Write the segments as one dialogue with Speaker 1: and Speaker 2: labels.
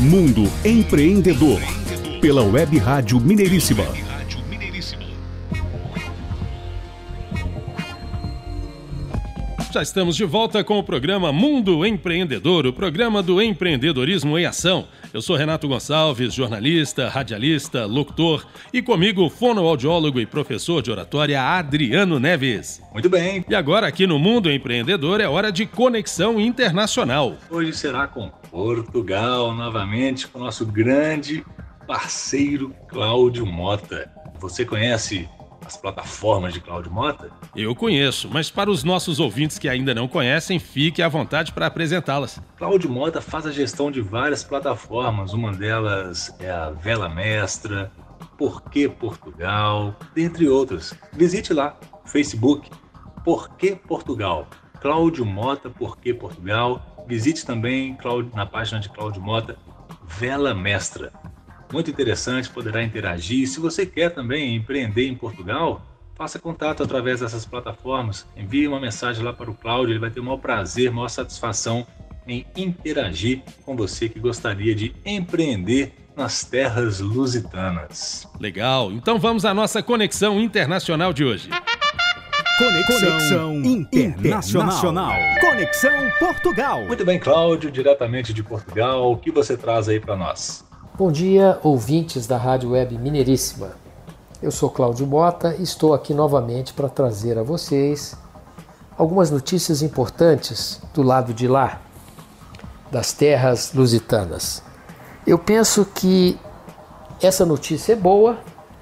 Speaker 1: Mundo Empreendedor, pela Web Rádio Mineiríssima.
Speaker 2: Já estamos de volta com o programa Mundo Empreendedor, o programa do empreendedorismo em ação. Eu sou Renato Gonçalves, jornalista, radialista, locutor e comigo fonoaudiólogo e professor de oratória Adriano Neves.
Speaker 3: Muito bem.
Speaker 2: E agora aqui no Mundo Empreendedor é hora de conexão internacional.
Speaker 3: Hoje será com Portugal novamente com o nosso grande parceiro Cláudio Mota. Você conhece as plataformas de Cláudio Mota?
Speaker 2: Eu conheço, mas para os nossos ouvintes que ainda não conhecem, fique à vontade para apresentá-las.
Speaker 3: Cláudio Mota faz a gestão de várias plataformas, uma delas é a Vela Mestra, Porquê Portugal, dentre outras. Visite lá, Facebook, Porquê Portugal. Cláudio Mota, Porquê Portugal. Visite também na página de Cláudio Mota, Vela Mestra muito interessante, poderá interagir. Se você quer também empreender em Portugal, faça contato através dessas plataformas. Envie uma mensagem lá para o Cláudio, ele vai ter o maior prazer, maior satisfação em interagir com você que gostaria de empreender nas terras lusitanas.
Speaker 2: Legal, então vamos à nossa conexão internacional de hoje.
Speaker 1: Conexão, Conexão internacional. internacional. Conexão Portugal.
Speaker 3: Muito bem, Cláudio, diretamente de Portugal, o que você traz aí para nós?
Speaker 4: Bom dia, ouvintes da Rádio Web Mineiríssima. Eu sou Cláudio Mota e estou aqui novamente para trazer a vocês algumas notícias importantes do lado de lá, das terras lusitanas. Eu penso que essa notícia é boa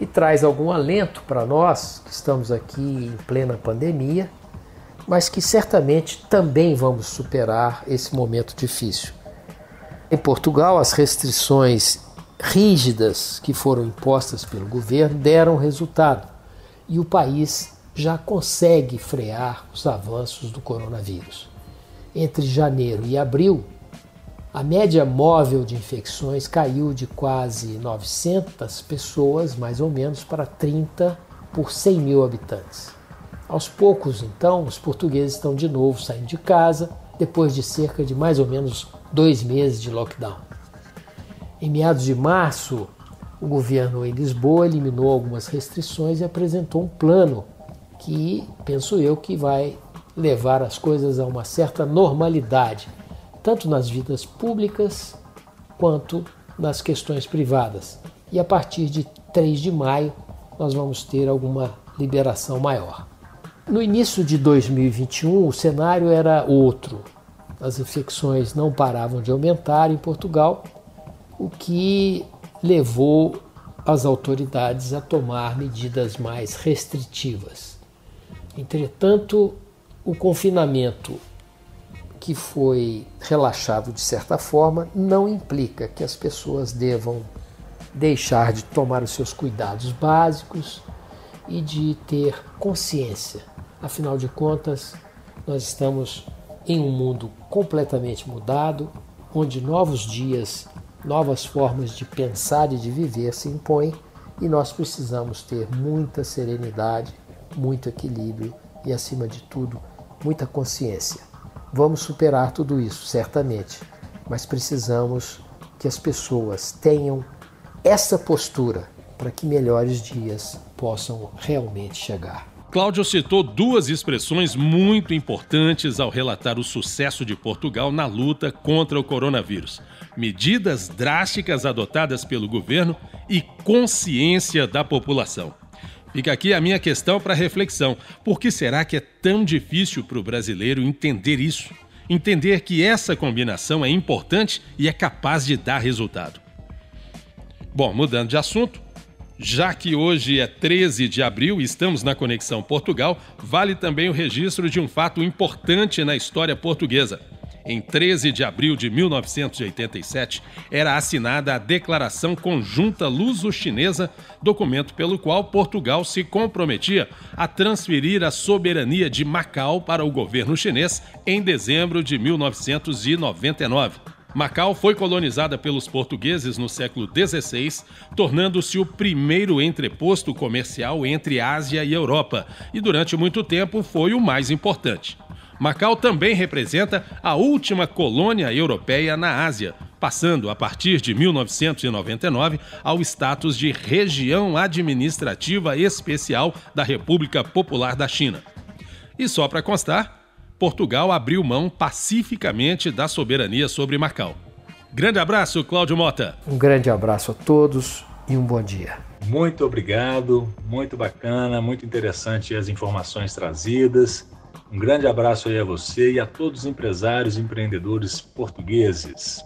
Speaker 4: e traz algum alento para nós que estamos aqui em plena pandemia, mas que certamente também vamos superar esse momento difícil. Em Portugal, as restrições rígidas que foram impostas pelo governo deram resultado e o país já consegue frear os avanços do coronavírus. Entre janeiro e abril, a média móvel de infecções caiu de quase 900 pessoas, mais ou menos, para 30 por 100 mil habitantes. Aos poucos, então, os portugueses estão de novo saindo de casa, depois de cerca de mais ou menos dois meses de lockdown. Em meados de março, o governo em Lisboa eliminou algumas restrições e apresentou um plano que, penso eu, que vai levar as coisas a uma certa normalidade, tanto nas vidas públicas quanto nas questões privadas. E a partir de 3 de maio, nós vamos ter alguma liberação maior. No início de 2021, o cenário era outro as infecções não paravam de aumentar em Portugal, o que levou as autoridades a tomar medidas mais restritivas. Entretanto, o confinamento que foi relaxado de certa forma não implica que as pessoas devam deixar de tomar os seus cuidados básicos e de ter consciência. Afinal de contas, nós estamos em um mundo completamente mudado, onde novos dias, novas formas de pensar e de viver se impõem e nós precisamos ter muita serenidade, muito equilíbrio e, acima de tudo, muita consciência. Vamos superar tudo isso, certamente, mas precisamos que as pessoas tenham essa postura para que melhores dias possam realmente chegar.
Speaker 2: Cláudio citou duas expressões muito importantes ao relatar o sucesso de Portugal na luta contra o coronavírus: medidas drásticas adotadas pelo governo e consciência da população. Fica aqui a minha questão para reflexão: por que será que é tão difícil para o brasileiro entender isso? Entender que essa combinação é importante e é capaz de dar resultado. Bom, mudando de assunto, já que hoje é 13 de abril e estamos na Conexão Portugal, vale também o registro de um fato importante na história portuguesa. Em 13 de abril de 1987, era assinada a Declaração Conjunta Luso-Chinesa, documento pelo qual Portugal se comprometia a transferir a soberania de Macau para o governo chinês em dezembro de 1999. Macau foi colonizada pelos portugueses no século XVI, tornando-se o primeiro entreposto comercial entre Ásia e Europa, e durante muito tempo foi o mais importante. Macau também representa a última colônia europeia na Ásia, passando, a partir de 1999, ao status de região administrativa especial da República Popular da China. E só para constar, Portugal abriu mão pacificamente da soberania sobre Macau. Grande abraço, Cláudio Mota.
Speaker 4: Um grande abraço a todos e um bom dia.
Speaker 3: Muito obrigado, muito bacana, muito interessante as informações trazidas. Um grande abraço aí a você e a todos os empresários e empreendedores portugueses.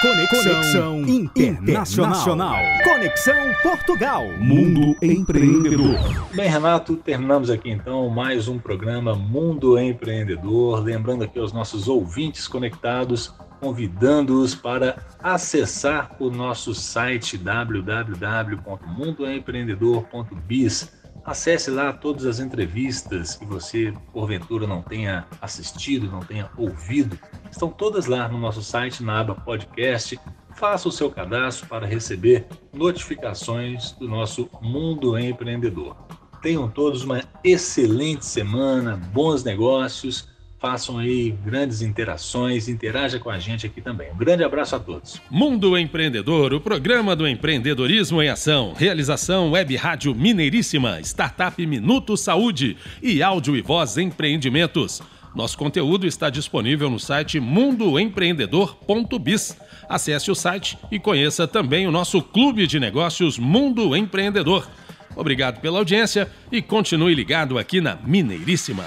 Speaker 1: Conexão, Conexão internacional. internacional. Conexão Portugal. Mundo Empreendedor.
Speaker 3: Bem, Renato, terminamos aqui então mais um programa Mundo Empreendedor. Lembrando aqui aos nossos ouvintes conectados, convidando-os para acessar o nosso site www.mundoempreendedor.biz Acesse lá todas as entrevistas que você, porventura, não tenha assistido, não tenha ouvido. Estão todas lá no nosso site, na aba podcast. Faça o seu cadastro para receber notificações do nosso Mundo Empreendedor. Tenham todos uma excelente semana, bons negócios façam aí grandes interações, interaja com a gente aqui também. Um grande abraço a todos.
Speaker 2: Mundo Empreendedor, o programa do empreendedorismo em ação. Realização Web Rádio Mineiríssima, Startup Minuto Saúde e Áudio e Voz Empreendimentos. Nosso conteúdo está disponível no site mundoempreendedor.biz. Acesse o site e conheça também o nosso clube de negócios Mundo Empreendedor. Obrigado pela audiência e continue ligado aqui na Mineiríssima.